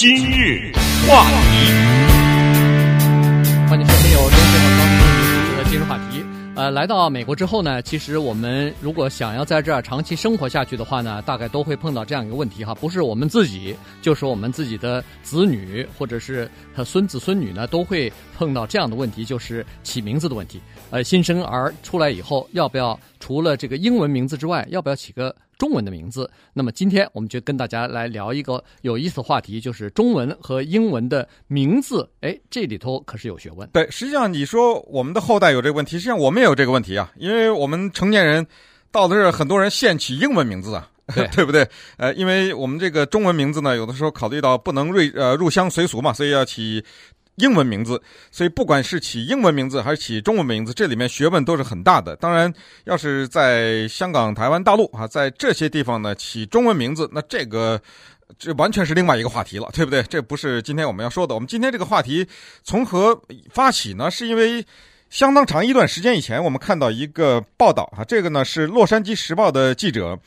今日话题，欢迎收听由中讯和高宁主持的今日话题。呃，来到美国之后呢，其实我们如果想要在这儿长期生活下去的话呢，大概都会碰到这样一个问题哈，不是我们自己，就是我们自己的子女或者是孙子孙女呢，都会碰到这样的问题，就是起名字的问题。呃，新生儿出来以后，要不要除了这个英文名字之外，要不要起个中文的名字，那么今天我们就跟大家来聊一个有意思的话题，就是中文和英文的名字。哎，这里头可是有学问。对，实际上你说我们的后代有这个问题，实际上我们也有这个问题啊，因为我们成年人到了这儿，很多人现起英文名字啊，对，对不对？呃，因为我们这个中文名字呢，有的时候考虑到不能入呃入乡随俗嘛，所以要起。英文名字，所以不管是起英文名字还是起中文名字，这里面学问都是很大的。当然，要是在香港、台湾、大陆啊，在这些地方呢起中文名字，那这个这完全是另外一个话题了，对不对？这不是今天我们要说的。我们今天这个话题从何发起呢？是因为相当长一段时间以前，我们看到一个报道啊，这个呢是《洛杉矶时报》的记者。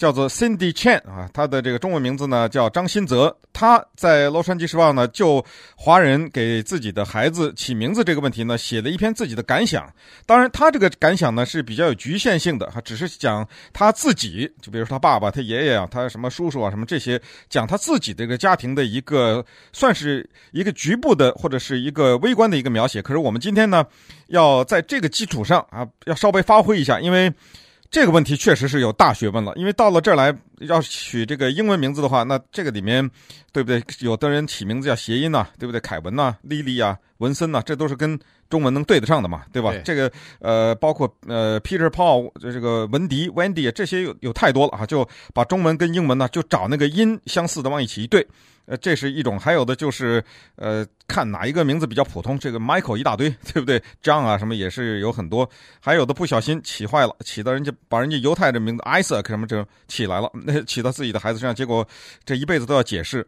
叫做 Cindy Chen 啊，他的这个中文名字呢叫张新泽。他在《洛杉矶时报》呢就华人给自己的孩子起名字这个问题呢写了一篇自己的感想。当然，他这个感想呢是比较有局限性的，他只是讲他自己，就比如说他爸爸、他爷爷啊、他什么叔叔啊什么这些，讲他自己这个家庭的一个算是一个局部的或者是一个微观的一个描写。可是我们今天呢要在这个基础上啊要稍微发挥一下，因为。这个问题确实是有大学问了，因为到了这儿来要取这个英文名字的话，那这个里面对不对？有的人起名字叫谐音呐、啊，对不对？凯文呐、啊、莉莉啊、文森呐、啊，这都是跟中文能对得上的嘛，对吧？对这个呃，包括呃，Peter Paul 这个文迪、Wendy 这些有有太多了啊，就把中文跟英文呢，就找那个音相似的往一起一对。呃，这是一种，还有的就是，呃，看哪一个名字比较普通，这个 Michael 一大堆，对不对？John 啊，什么也是有很多，还有的不小心起坏了，起到人家把人家犹太的名字 Isaac 什么这起来了，那起到自己的孩子身上，结果这一辈子都要解释。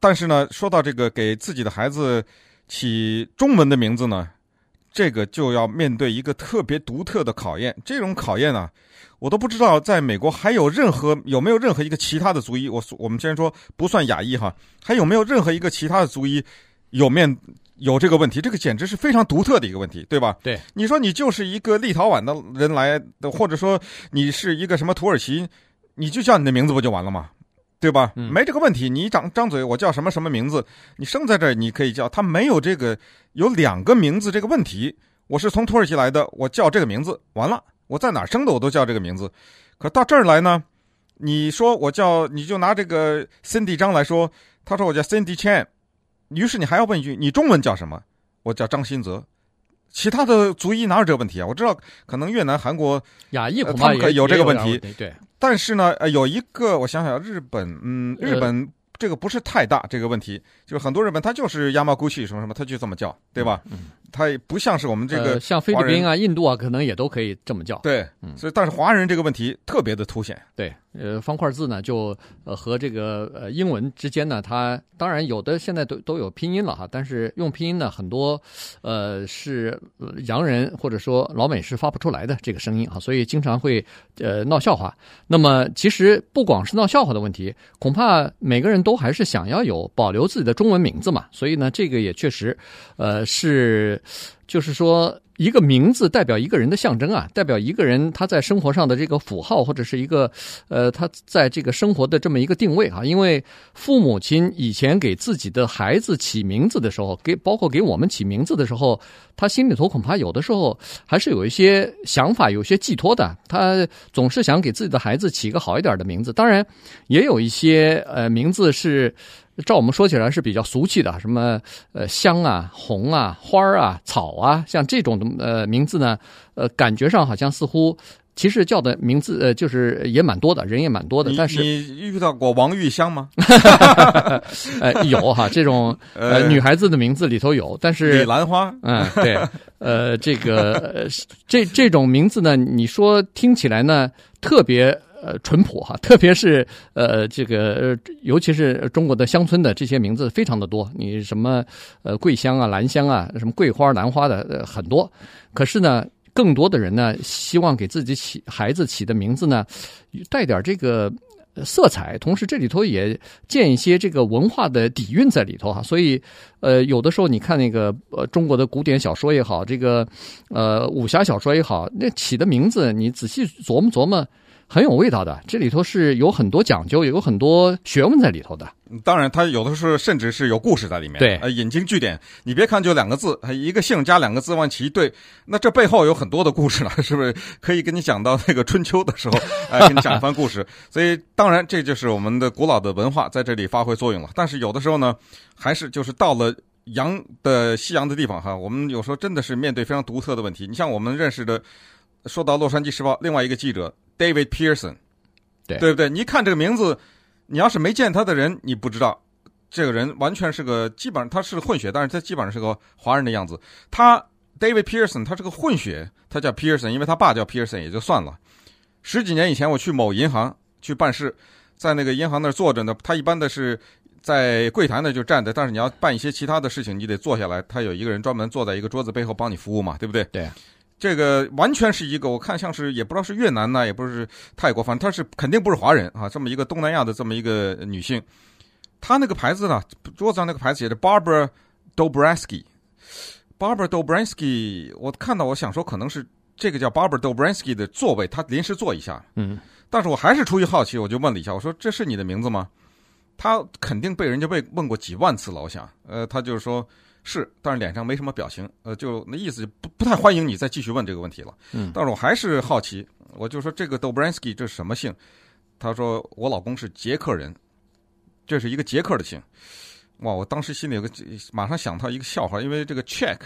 但是呢，说到这个给自己的孩子起中文的名字呢，这个就要面对一个特别独特的考验，这种考验呢。我都不知道，在美国还有任何有没有任何一个其他的族裔，我我们先说不算亚裔哈，还有没有任何一个其他的族裔有面有这个问题？这个简直是非常独特的一个问题，对吧？对，你说你就是一个立陶宛的人来的，或者说你是一个什么土耳其，你就叫你的名字不就完了吗？对吧？嗯，没这个问题，你张张嘴，我叫什么什么名字？你生在这儿你可以叫，他没有这个有两个名字这个问题。我是从土耳其来的，我叫这个名字，完了。我在哪儿生的，我都叫这个名字。可到这儿来呢，你说我叫，你就拿这个 Cindy 张来说，他说我叫 Cindy Chan，于是你还要问一句，你中文叫什么？我叫张新泽。其他的族裔哪有这个问题啊？我知道可能越南、韩国、亚裔他们可有这个问题。对，但是呢，呃，有一个我想想，日本，嗯，日本。这个不是太大这个问题，就是很多日本他就是 Yamaguchi 什么什么，他就这么叫，对吧？嗯，他也不像是我们这个、呃、像菲律宾啊、印度啊，可能也都可以这么叫。对，嗯，所以但是华人这个问题特别的凸显。对，呃，方块字呢，就呃和这个呃英文之间呢，它当然有的现在都都有拼音了哈，但是用拼音呢，很多呃是洋人或者说老美是发不出来的这个声音哈，所以经常会呃闹笑话。那么其实不光是闹笑话的问题，恐怕每个人。都还是想要有保留自己的中文名字嘛，所以呢，这个也确实，呃，是，就是说。一个名字代表一个人的象征啊，代表一个人他在生活上的这个符号，或者是一个呃，他在这个生活的这么一个定位啊。因为父母亲以前给自己的孩子起名字的时候，给包括给我们起名字的时候，他心里头恐怕有的时候还是有一些想法，有些寄托的。他总是想给自己的孩子起一个好一点的名字。当然，也有一些呃名字是。照我们说起来是比较俗气的，什么呃香啊、红啊、花儿啊、草啊，像这种的呃名字呢，呃感觉上好像似乎其实叫的名字呃就是也蛮多的，人也蛮多的。但是你遇到过王玉香吗？呃有哈，这种 呃女孩子的名字里头有，但是李兰花，嗯对，呃这个 这这种名字呢，你说听起来呢特别。呃，淳朴哈，特别是呃，这个尤其是中国的乡村的这些名字非常的多。你什么呃，桂香啊、兰香啊，什么桂花、兰花的呃很多。可是呢，更多的人呢，希望给自己起孩子起的名字呢，带点这个色彩，同时这里头也见一些这个文化的底蕴在里头哈。所以，呃，有的时候你看那个呃中国的古典小说也好，这个呃武侠小说也好，那起的名字你仔细琢磨琢磨。很有味道的，这里头是有很多讲究，也有很多学问在里头的。当然，它有的时候甚至是有故事在里面。对，呃，引经据典。你别看就两个字，一个姓加两个字往起一对，那这背后有很多的故事了，是不是？可以跟你讲到那个春秋的时候，哎、呃，给你讲一番故事。所以，当然这就是我们的古老的文化在这里发挥作用了。但是有的时候呢，还是就是到了洋的西洋的地方哈，我们有时候真的是面对非常独特的问题。你像我们认识的，说到《洛杉矶时报》另外一个记者。David Pearson，对对不对？你看这个名字，你要是没见他的人，你不知道这个人完全是个基本上他是混血，但是他基本上是个华人的样子。他 David Pearson，他是个混血，他叫 Pearson，因为他爸叫 Pearson 也就算了。十几年以前我去某银行去办事，在那个银行那儿坐着呢。他一般的是在柜台那就站着，但是你要办一些其他的事情，你得坐下来。他有一个人专门坐在一个桌子背后帮你服务嘛，对不对？对。这个完全是一个，我看像是也不知道是越南呢，也不是泰国，反正她是肯定不是华人啊。这么一个东南亚的这么一个女性，她那个牌子呢，桌子上那个牌子写着 Barbara Dobransky。Barbara Dobransky，我看到我想说可能是这个叫 Barbara Dobransky 的座位，她临时坐一下。嗯，但是我还是出于好奇，我就问了一下，我说这是你的名字吗？她肯定被人家被问过几万次了，我想，呃，她就是说。是，但是脸上没什么表情，呃，就那意思就不不太欢迎你再继续问这个问题了。嗯，但是我还是好奇，我就说这个 Dobransky 这是什么姓？他说我老公是捷克人，这是一个捷克的姓。哇，我当时心里有个马上想到一个笑话，因为这个 check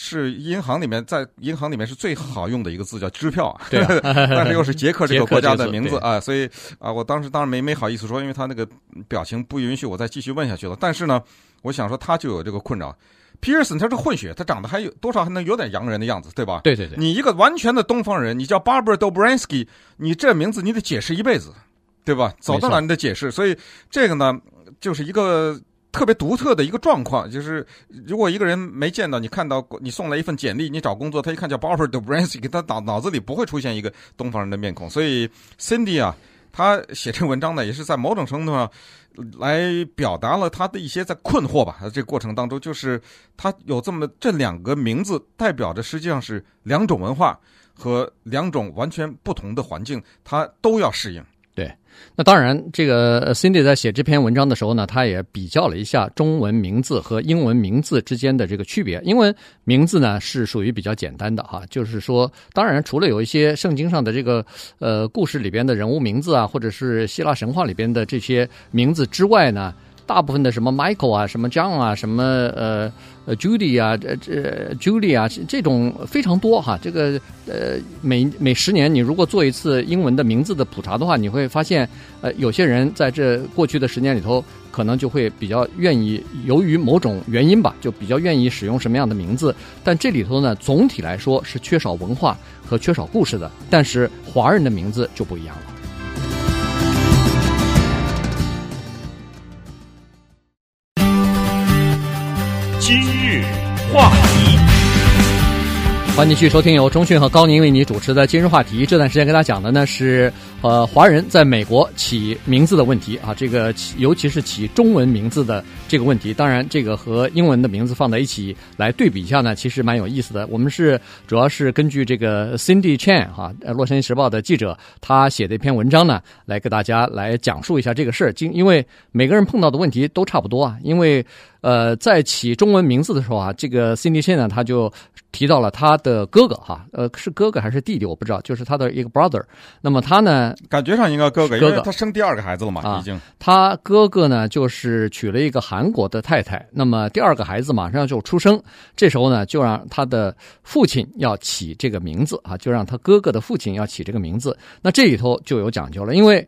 是银行里面在银行里面是最好用的一个字，叫支票啊。对啊，但是又是捷克这个国家的名字，字啊，所以啊，我当时当然没没好意思说，因为他那个表情不允许我再继续问下去了。但是呢。我想说，他就有这个困扰。Pearson 他是混血，他长得还有多少还能有点洋人的样子，对吧？对对对。你一个完全的东方人，你叫 Barbara Dobransky，你这名字你得解释一辈子，对吧？走到哪你得解释。所以这个呢，就是一个特别独特的一个状况。就是如果一个人没见到，你看到你送来一份简历，你找工作，他一看叫 Barbara Dobransky，他脑脑子里不会出现一个东方人的面孔。所以 Cindy 啊，他写这文章呢，也是在某种程度上。来表达了他的一些在困惑吧。这过程当中，就是他有这么这两个名字，代表着实际上是两种文化和两种完全不同的环境，他都要适应。对，那当然，这个 Cindy 在写这篇文章的时候呢，他也比较了一下中文名字和英文名字之间的这个区别。英文名字呢是属于比较简单的哈，就是说，当然除了有一些圣经上的这个呃故事里边的人物名字啊，或者是希腊神话里边的这些名字之外呢。大部分的什么 Michael 啊，什么 John 啊，什么呃呃 Judy 啊，这这 Julie 啊，这种非常多哈。这个呃每每十年你如果做一次英文的名字的普查的话，你会发现呃有些人在这过去的十年里头，可能就会比较愿意，由于某种原因吧，就比较愿意使用什么样的名字。但这里头呢，总体来说是缺少文化和缺少故事的。但是华人的名字就不一样了。话题，欢迎继续收听由中讯和高宁为你主持的今日话题。这段时间跟大家讲的呢是。呃，华人在美国起名字的问题啊，这个尤其是起中文名字的这个问题，当然这个和英文的名字放在一起来对比一下呢，其实蛮有意思的。我们是主要是根据这个 Cindy Chan 哈，呃，洛杉矶时报的记者他写的一篇文章呢，来给大家来讲述一下这个事儿。因因为每个人碰到的问题都差不多啊，因为呃，在起中文名字的时候啊，这个 Cindy Chen 呢，他就提到了他的哥哥哈，呃，是哥哥还是弟弟我不知道，就是他的一个 brother。那么他呢？感觉上应该哥哥，哥哥，因为他生第二个孩子了嘛，已经。他哥哥呢，就是娶了一个韩国的太太，那么第二个孩子马上就出生，这时候呢，就让他的父亲要起这个名字啊，就让他哥哥的父亲要起这个名字。那这里头就有讲究了，因为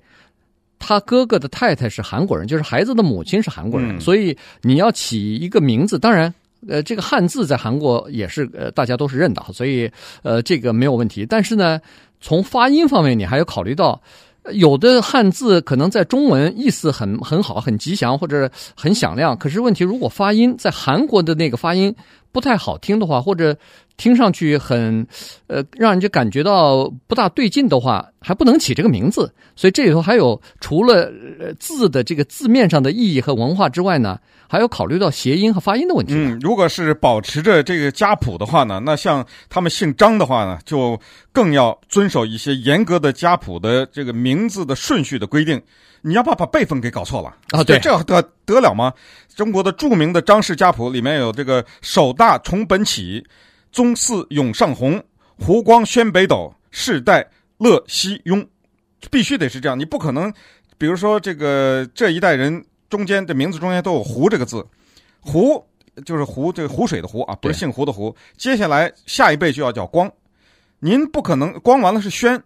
他哥哥的太太是韩国人，就是孩子的母亲是韩国人，嗯、所以你要起一个名字，当然，呃，这个汉字在韩国也是呃大家都是认的，所以呃这个没有问题，但是呢。从发音方面，你还要考虑到，有的汉字可能在中文意思很很好、很吉祥或者很响亮，可是问题如果发音在韩国的那个发音不太好听的话，或者听上去很，呃，让人家感觉到不大对劲的话，还不能起这个名字。所以这里头还有除了字的这个字面上的意义和文化之外呢，还有考虑到谐音和发音的问题。嗯，如果是保持着这个家谱的话呢，那像他们姓张的话呢，就更要遵守一些严格的家谱的这个名字的顺序的规定。你要怕把辈分给搞错了啊？对，这得得了吗？中国的著名的张氏家谱里面有这个首大从本起。宗嗣永上红，湖光宣北斗，世代乐西雍，必须得是这样。你不可能，比如说这个这一代人中间的名字中间都有“湖”这个字，“湖”就是湖，这个湖水的“湖”啊，不是姓胡的“胡”。接下来下一辈就要叫光，您不可能光完了是宣。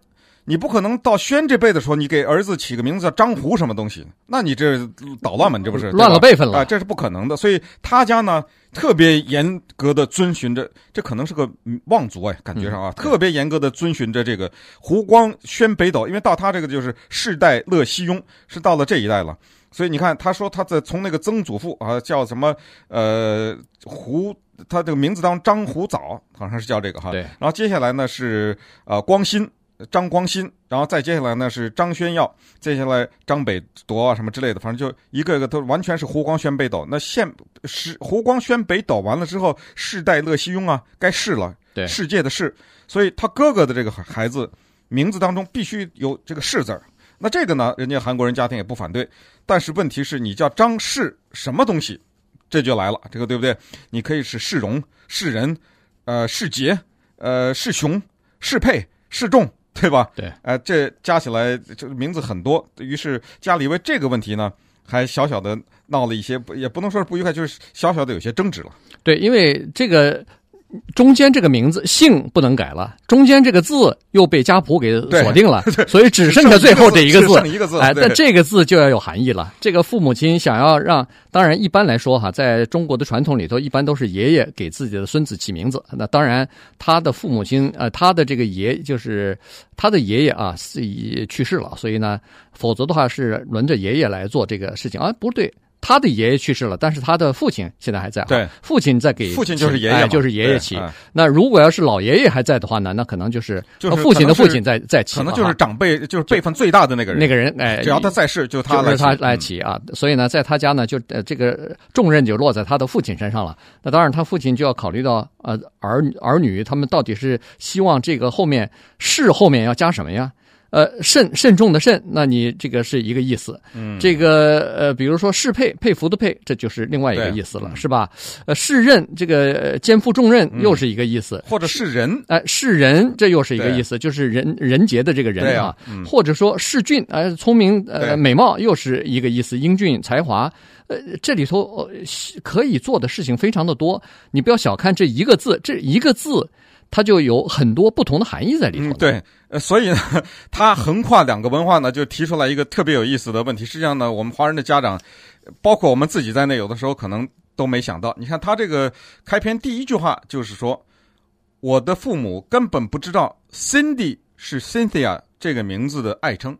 你不可能到宣这辈的时候，你给儿子起个名字叫张胡什么东西？那你这捣乱嘛？你这不是乱了辈分了啊？这是不可能的。所以他家呢特别严格的遵循着，这可能是个望族哎，感觉上啊，嗯、特别严格的遵循着这个胡光宣北斗，因为到他这个就是世代乐西庸，是到了这一代了。所以你看，他说他在从那个曾祖父啊叫什么呃胡，他这个名字当中张胡早好像是叫这个哈。对。然后接下来呢是呃光新。张光新，然后再接下来呢是张宣耀，接下来张北铎啊什么之类的，反正就一个一个都完全是胡光宣北斗。那现是胡光宣北斗完了之后，世代乐西庸啊，该世了，对，世界的世，所以他哥哥的这个孩子名字当中必须有这个世字儿。那这个呢，人家韩国人家庭也不反对，但是问题是你叫张世什么东西，这就来了，这个对不对？你可以是世荣、世仁、呃世杰、呃世雄、世配、世仲。对吧？对，呃，这加起来这名字很多，于是家里为这个问题呢，还小小的闹了一些，也不能说是不愉快，就是小小的有些争执了。对，因为这个。中间这个名字姓不能改了，中间这个字又被家谱给锁定了，所以 只剩下最后这一个字。剩一个字，哎，但这个字就要有含义了。这个父母亲想要让，当然一般来说哈，在中国的传统里头，一般都是爷爷给自己的孙子起名字。那当然，他的父母亲呃，他的这个爷就是他的爷爷啊，已去世了，所以呢，否则的话是轮着爷爷来做这个事情啊，不对。他的爷爷去世了，但是他的父亲现在还在。对，父亲在给父亲就是爷爷、哎，就是爷爷起。那如果要是老爷爷还在的话呢，那可能就是父亲的父亲在在起。可能就是长辈，就是辈分最大的那个人。那个人，哎，只要他在世，就他来就是他来起啊。所以呢，在他家呢，就呃这个重任就落在他的父亲身上了。那当然，他父亲就要考虑到呃儿儿女他们到底是希望这个后面是后面要加什么呀？呃，慎慎重的慎，那你这个是一个意思。嗯，这个呃，比如说适配佩服的佩，这就是另外一个意思了，是吧？呃，世任这个肩负重任又是一个意思，或者是人，哎，是人这又是一个意思，就是人人杰的这个人啊。或者说是俊，哎，聪明呃美貌又是一个意思，英俊才华。呃，这里头可以做的事情非常的多，你不要小看这一个字，这一个字。它就有很多不同的含义在里头。嗯，对，呃，所以呢，它横跨两个文化呢，就提出来一个特别有意思的问题。实际上呢，我们华人的家长，包括我们自己在内，有的时候可能都没想到。你看他这个开篇第一句话就是说，我的父母根本不知道 Cindy 是 Cynthia 这个名字的爱称，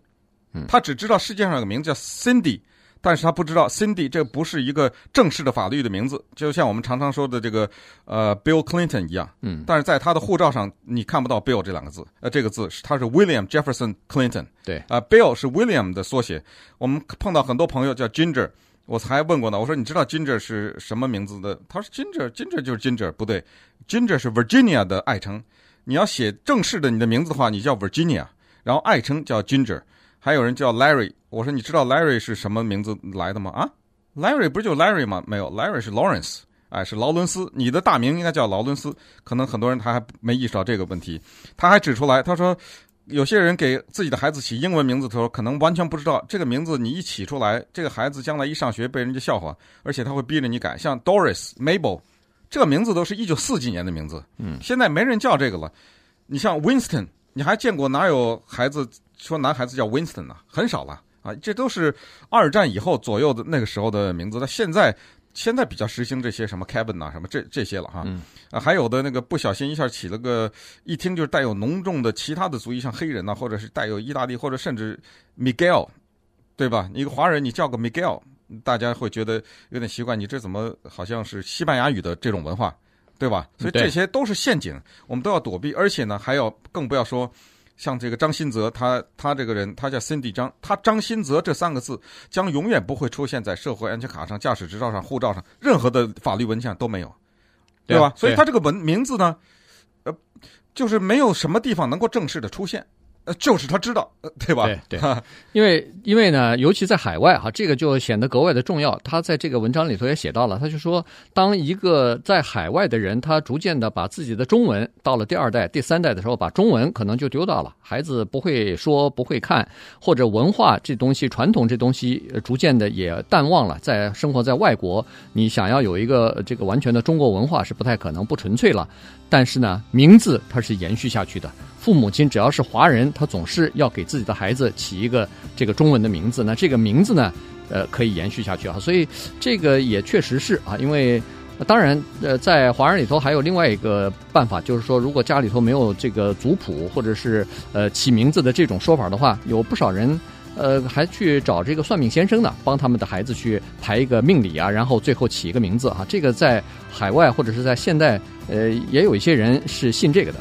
他只知道世界上有个名字叫 Cindy。但是他不知道，Cindy 这不是一个正式的法律的名字，就像我们常常说的这个呃 Bill Clinton 一样。嗯，但是在他的护照上你看不到 Bill 这两个字，呃，这个字是他是 William Jefferson Clinton。对，啊、呃、Bill 是 William 的缩写。我们碰到很多朋友叫 Ginger，我才问过呢，我说你知道 Ginger 是什么名字的？他说 Ginger，Ginger 就是 Ginger，不对，Ginger 是 Virginia 的爱称。你要写正式的你的名字的话，你叫 Virginia，然后爱称叫 Ginger。还有人叫 Larry，我说你知道 Larry 是什么名字来的吗？啊，Larry 不是就 Larry 吗？没有，Larry 是 Lawrence，哎，是劳伦斯。你的大名应该叫劳伦斯。可能很多人他还没意识到这个问题。他还指出来，他说有些人给自己的孩子起英文名字的时候，可能完全不知道这个名字你一起出来，这个孩子将来一上学被人家笑话，而且他会逼着你改。像 Doris、Mabel 这个名字都是一九四几年的名字，嗯，现在没人叫这个了。你像 Winston，你还见过哪有孩子？说男孩子叫 Winston 啊，很少了啊，这都是二战以后左右的那个时候的名字。那现在现在比较实行这些什么 Kevin 啊，什么这这些了哈。嗯、啊，还有的那个不小心一下起了个，一听就是带有浓重的其他的族裔，像黑人呐、啊，或者是带有意大利或者甚至 Miguel，对吧？一个华人你叫个 Miguel，大家会觉得有点奇怪，你这怎么好像是西班牙语的这种文化？对吧？所以这些都是陷阱，我们都要躲避。而且呢，还要更不要说像这个张新泽，他他这个人，他叫 Cindy 张，他张新泽这三个字将永远不会出现在社会安全卡上、驾驶执照上、护照上，任何的法律文件都没有，对吧？所以他这个文名字呢，呃，就是没有什么地方能够正式的出现。呃，就是他知道，对吧？对对，因为因为呢，尤其在海外哈，这个就显得格外的重要。他在这个文章里头也写到了，他就说，当一个在海外的人，他逐渐的把自己的中文到了第二代、第三代的时候，把中文可能就丢掉了，孩子不会说、不会看，或者文化这东西、传统这东西，逐渐的也淡忘了。在生活在外国，你想要有一个这个完全的中国文化是不太可能、不纯粹了。但是呢，名字它是延续下去的。父母亲只要是华人，他总是要给自己的孩子起一个这个中文的名字。那这个名字呢，呃，可以延续下去啊。所以这个也确实是啊，因为当然，呃，在华人里头还有另外一个办法，就是说，如果家里头没有这个族谱或者是呃起名字的这种说法的话，有不少人呃还去找这个算命先生呢，帮他们的孩子去排一个命理啊，然后最后起一个名字啊。这个在海外或者是在现代，呃，也有一些人是信这个的。